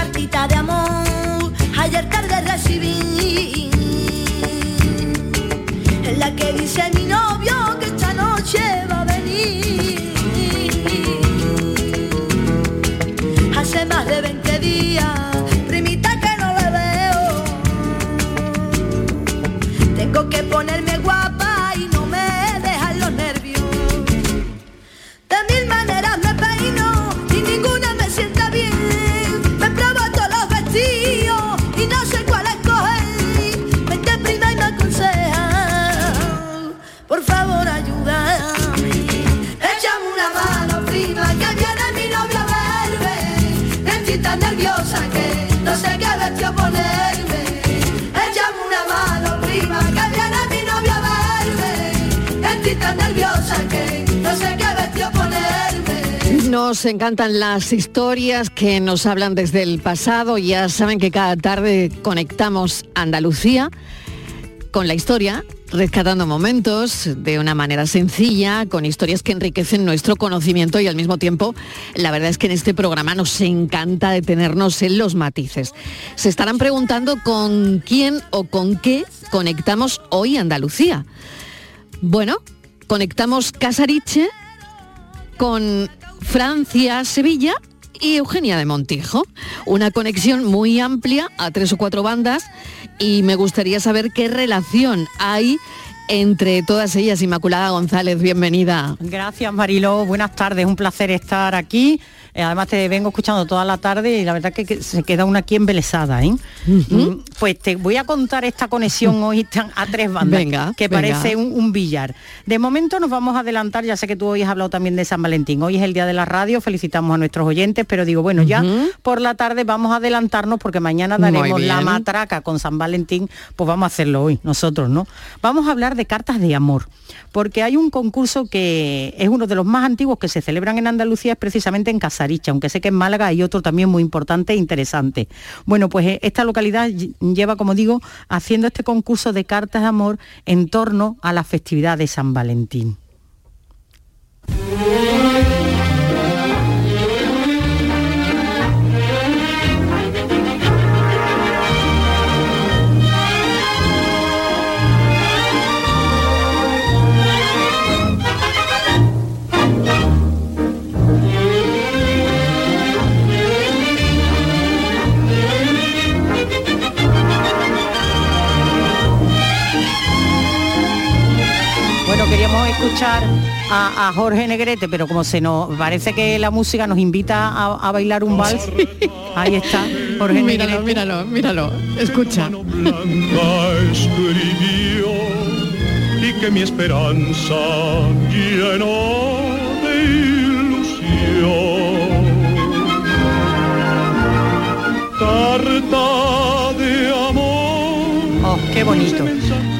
ponerme Nos encantan las historias que nos hablan desde el pasado. Ya saben que cada tarde conectamos Andalucía con la historia, rescatando momentos de una manera sencilla, con historias que enriquecen nuestro conocimiento y al mismo tiempo, la verdad es que en este programa nos encanta detenernos en los matices. Se estarán preguntando con quién o con qué conectamos hoy Andalucía. Bueno, conectamos Casariche con Francia, Sevilla y Eugenia de Montijo. Una conexión muy amplia a tres o cuatro bandas y me gustaría saber qué relación hay entre todas ellas, Inmaculada González, bienvenida. Gracias Mariló, buenas tardes, un placer estar aquí. Eh, además te vengo escuchando toda la tarde y la verdad que, que se queda una aquí embelesada. ¿eh? Mm, Pues te voy a contar esta conexión hoy tan- a tres bandas Venga, que venga. parece un, un billar. De momento nos vamos a adelantar, ya sé que tú hoy has hablado también de San Valentín. Hoy es el día de la radio, felicitamos a nuestros oyentes, pero digo, bueno, ya por la tarde vamos a adelantarnos porque mañana daremos la matraca con San Valentín, pues vamos a hacerlo hoy, nosotros, ¿no? Vamos a hablar de cartas de amor, porque hay un concurso que es uno de los más antiguos que se celebran en Andalucía, es precisamente en Aunque sé que en Málaga hay otro también muy importante e interesante. Bueno, pues eh, esta localidad ll- lleva, como digo, haciendo este concurso de cartas de amor en torno a la festividad de San Valentín. Escuchar a, a Jorge Negrete, pero como se nos parece que la música nos invita a, a bailar un vals, ahí está, Jorge Míralo, Negrete. míralo, míralo, escucha. y que mi esperanza llenó de ilusión. Carta de amor. Oh, qué bonito.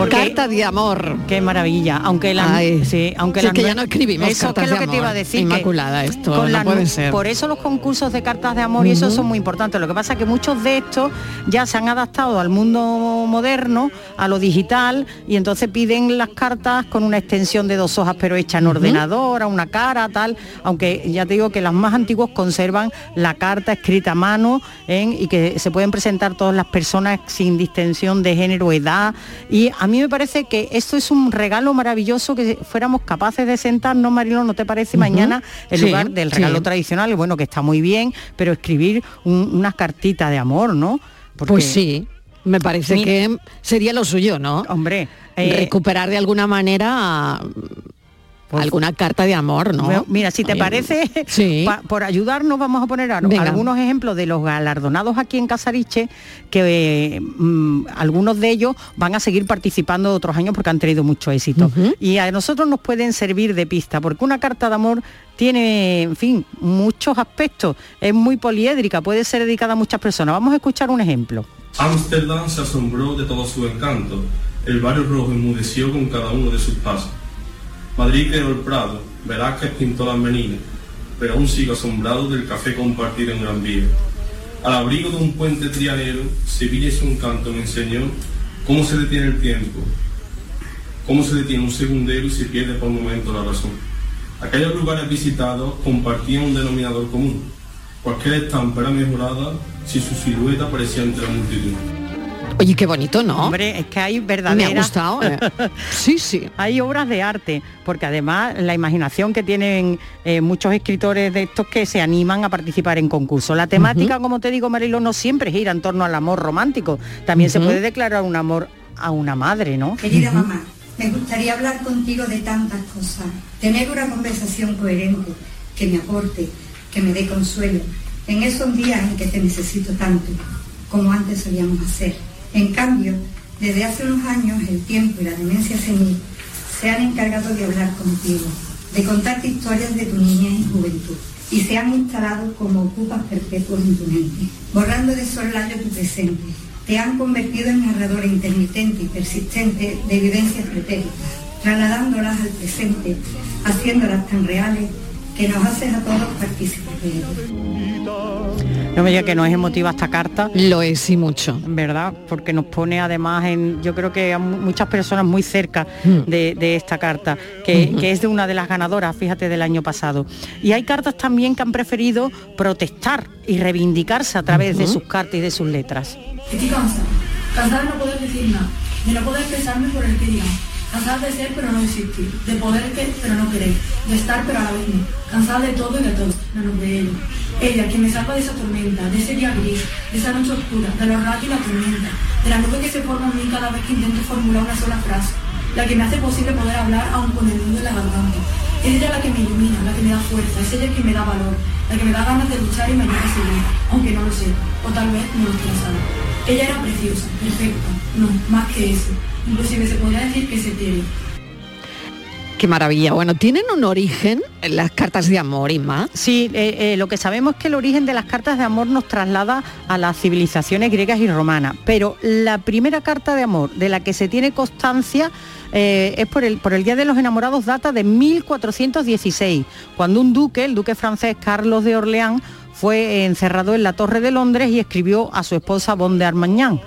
Porque, Carta de amor. Qué maravilla. Aunque la, Ay, sí, aunque si es que ya no escribimos eso cartas que es lo de que te iba a decir. Inmaculada, esto con no puede ser. Por eso los concursos de cartas de amor y eso son muy importantes. Lo que pasa es que muchos de estos ya se han adaptado al mundo moderno, a lo digital, y entonces piden las cartas con una extensión de dos hojas, pero hecha en ordenador, a una cara, tal. Aunque ya te digo que las más antiguas conservan la carta escrita a mano en- y que se pueden presentar todas las personas sin distinción de género, edad. Y a mí me parece que esto es un regalo maravilloso que fuéramos capaces de sentarnos, Marilo, ¿no te parece? Mañana, en Sí, lugar del sí. regalo tradicional, bueno, que está muy bien, pero escribir un- unas cartitas de amor, ¿no? Porque- Pues sí, me parece Mira- que sería lo suyo, ¿no? Hombre, eh, recuperar de alguna manera alguna carta de amor, ¿no? Bueno, mira, si te Oye, parece, sí. pa- por ayudarnos vamos a poner a- algunos ejemplos de los galardonados aquí en Casariche, que eh, mm, algunos de ellos van a seguir participando otros años porque han tenido mucho éxito. Y a nosotros nos pueden servir de pista, porque una carta de amor tiene, en fin, muchos aspectos, es muy poliédrica, puede ser dedicada a muchas personas. Vamos a escuchar un ejemplo. Ámsterdam se asombró de todo su encanto. El barrio rojo enmudeció con cada uno de sus pasos. Madrid creó el Prado, Velázquez pintó las meninas, pero aún sigo asombrado del café compartido en Gran Vía. Al abrigo de un puente trianero, Sevilla y su encanto me enseñó cómo se detiene el tiempo, cómo se detiene un segundero y se pierde por un momento la razón. Aquellos lugares visitados compartían un denominador común. Cualquier estampa era mejorada si su silueta aparecía entre la multitud. Oye, qué bonito, ¿no? Hombre, es que hay verdaderas... Me ha gustado, eh. Sí, sí. Hay obras de arte, porque además la imaginación que tienen eh, muchos escritores de estos que se animan a participar en concursos. La temática, como te digo, Marilo, no siempre gira en torno al amor romántico. También se puede declarar un amor a una madre, ¿no? Querida mamá, me gustaría hablar contigo de tantas cosas, tener una conversación coherente, que me aporte, que me dé consuelo, en esos días en que te necesito tanto, como antes solíamos hacer. En cambio, desde hace unos años el tiempo y la demencia senil se han encargado de hablar contigo, de contarte historias de tu niñez y juventud, y se han instalado como ocupas perpetuos en tu mente, borrando de soslayo tu presente. Te han convertido en narradora intermitente y persistente de vivencias pretéritas, trasladándolas al presente, haciéndolas tan reales que nos haces a todos partícipes de ellas. No me diga que no es emotiva esta carta. Lo es y mucho. ¿Verdad? Porque nos pone además en, yo creo que a mu- muchas personas muy cerca Mm. de, de esta carta, que, es de una de las ganadoras, fíjate, del año pasado. Y hay cartas también que han preferido protestar y reivindicarse a través de sus cartas y de sus letras. Cansada de no poder decir nada, de no poder expresarme por el que. Cansada de ser pero no existir, de poder que pero no querer, de estar pero a la vez. Cansada de todo y de todo, menos de ella. Ella, que me salva de esa tormenta, de ese día gris, de esa noche oscura, de los rayos y la tormenta, de la nube que se forma en mí cada vez que intento formular una sola frase. la que me hace posible poder hablar aún con el mundo en la garganta. Es ella la que me ilumina, la que me da fuerza, es ella que me da valor, la que me da ganas de luchar y me ayuda a seguir, aunque no lo sé, o tal vez no lo quiera saber. Ella era preciosa, perfecta, no, más que eso. Inclusive se podría decir que se tiene. Qué maravilla. Bueno, ¿tienen un origen en las cartas de amor, Inma? Sí, eh, eh, lo que sabemos es que el origen de las cartas de amor nos traslada a las civilizaciones griegas y romanas, pero la primera carta de amor de la que se tiene constancia eh, es por el, por el Día de los Enamorados, data de 1416, cuando un duque, el duque francés Carlos de Orleán, fue encerrado en la Torre de Londres y escribió a su esposa Bon de Armagnan.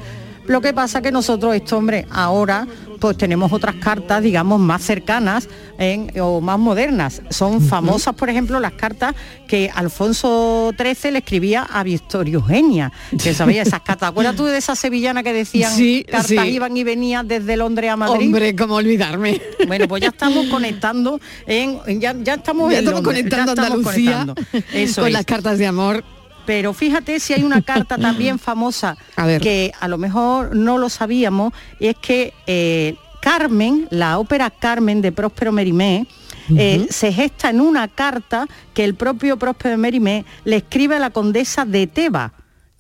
Lo que pasa que nosotros, esto hombre, ahora pues tenemos otras cartas, digamos, más cercanas en- o más modernas. Son famosas, por ejemplo, las cartas que Alfonso XIII le escribía a Victoria Eugenia, que sabía esas cartas. ¿Acuerdas tú de esa sevillana que decían Sí, cartas sí. iban y venían desde Londres a Madrid? Hombre, cómo olvidarme. Bueno, pues ya estamos conectando en, ya, ya estamos Ya en estamos Londres, ya conectando estamos Andalucía conectando. Eso con es. las cartas de amor. Pero fíjate si hay una carta también famosa A ver. que a lo mejor no lo sabíamos, y es que eh, Carmen, la ópera Carmen de Próspero Merimé, eh, se gesta en una carta que el propio Próspero Merimé le escribe a la condesa de Teba,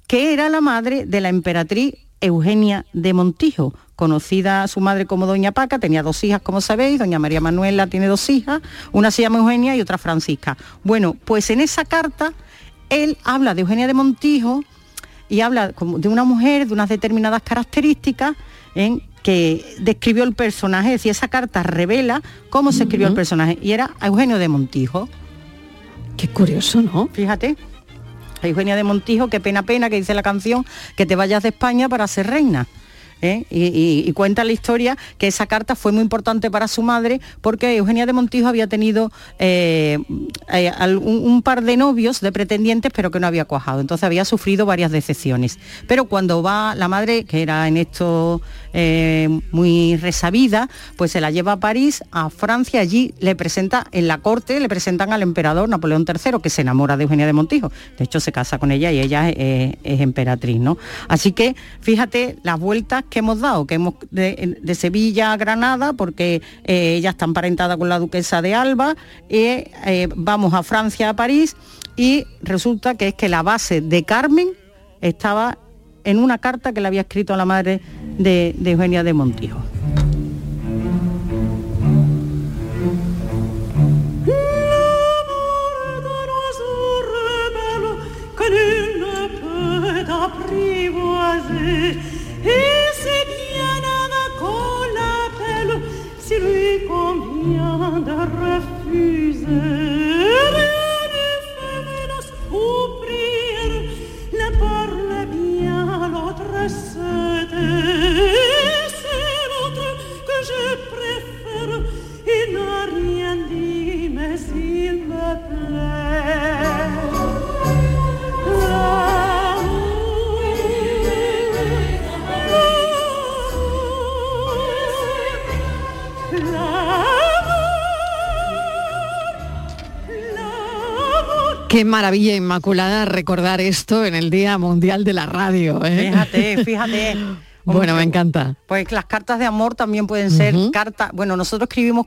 que era la madre de la emperatriz Eugenia de Montijo, conocida su madre como Doña Paca, tenía dos hijas, como sabéis, Doña María Manuela tiene dos hijas, una se llama Eugenia y otra Francisca. Bueno, pues en esa carta él habla de Eugenia de Montijo y habla como de una mujer de unas determinadas características en que describió el personaje, es decir, esa carta revela cómo se escribió el personaje y era Eugenio de Montijo. Qué curioso, ¿no? Fíjate. Eugenia de Montijo, qué pena pena que dice la canción, que te vayas de España para ser reina. ¿Eh? Y, cuenta la historia que esa carta fue muy importante para su madre porque Eugenia de Montijo había tenido eh, eh, un par de novios, de pretendientes, pero que no había cuajado. Entonces había sufrido varias decepciones. Pero cuando va la madre, que era en esto eh, muy resabida, pues se la lleva a París, a Francia, allí le presenta, en la corte le presentan al emperador Napoleón III, que se enamora de Eugenia de Montijo. De hecho, se casa con ella y ella es, es emperatriz, ¿no? Así que fíjate las vueltas que hemos dado, que hemos de, Sevilla a Granada, porque eh, ella está emparentada con la duquesa de Alba, eh, vamos a Francia, a París, y resulta que es que la base de Carmen estaba en una carta que le había escrito a la madre de Eugenia de Montijo. Muse. Qué maravilla inmaculada recordar esto en el Día Mundial de la Radio. ¿eh? Fíjate, fíjate. Bueno, me encanta. Pues las cartas de amor también pueden ser cartas. Bueno, nosotros escribimos,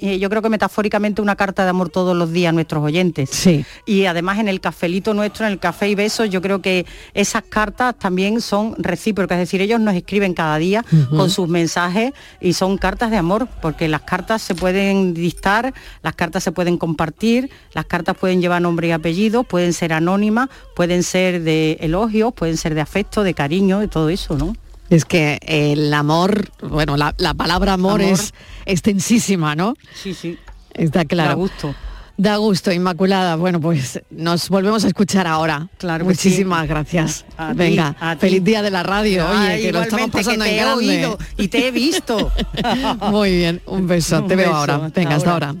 eh, yo creo que metafóricamente, una carta de amor todos los días a nuestros oyentes. Sí. Y además en el cafelito nuestro, en el café y besos, yo creo que esas cartas también son recíprocas. Es decir, ellos nos escriben cada día con sus mensajes y son cartas de amor, porque las cartas se pueden dictar, las cartas se pueden compartir, las cartas pueden llevar nombre y apellido, pueden ser anónimas, pueden ser de elogios, pueden ser de afecto, de cariño, de todo eso, ¿no? Es que el amor, bueno, la, la palabra amor, Amor. es extensísima, ¿no? Sí, sí. Está claro. Da gusto. Da gusto, Inmaculada. Bueno, pues nos volvemos a escuchar ahora. Claro Muchísimas sí. gracias. A Venga, a feliz día de la radio. Oye, Ay, que lo estamos pasando que te en he grande. oído y te he visto. Muy bien, un beso. Un Te veo ahora. hasta Venga, hasta ahora. ahora.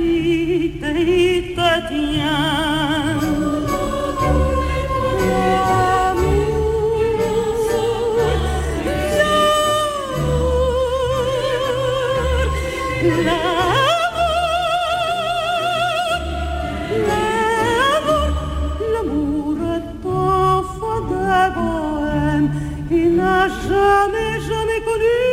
Vita, vita, tiens. Jamais, jamais connu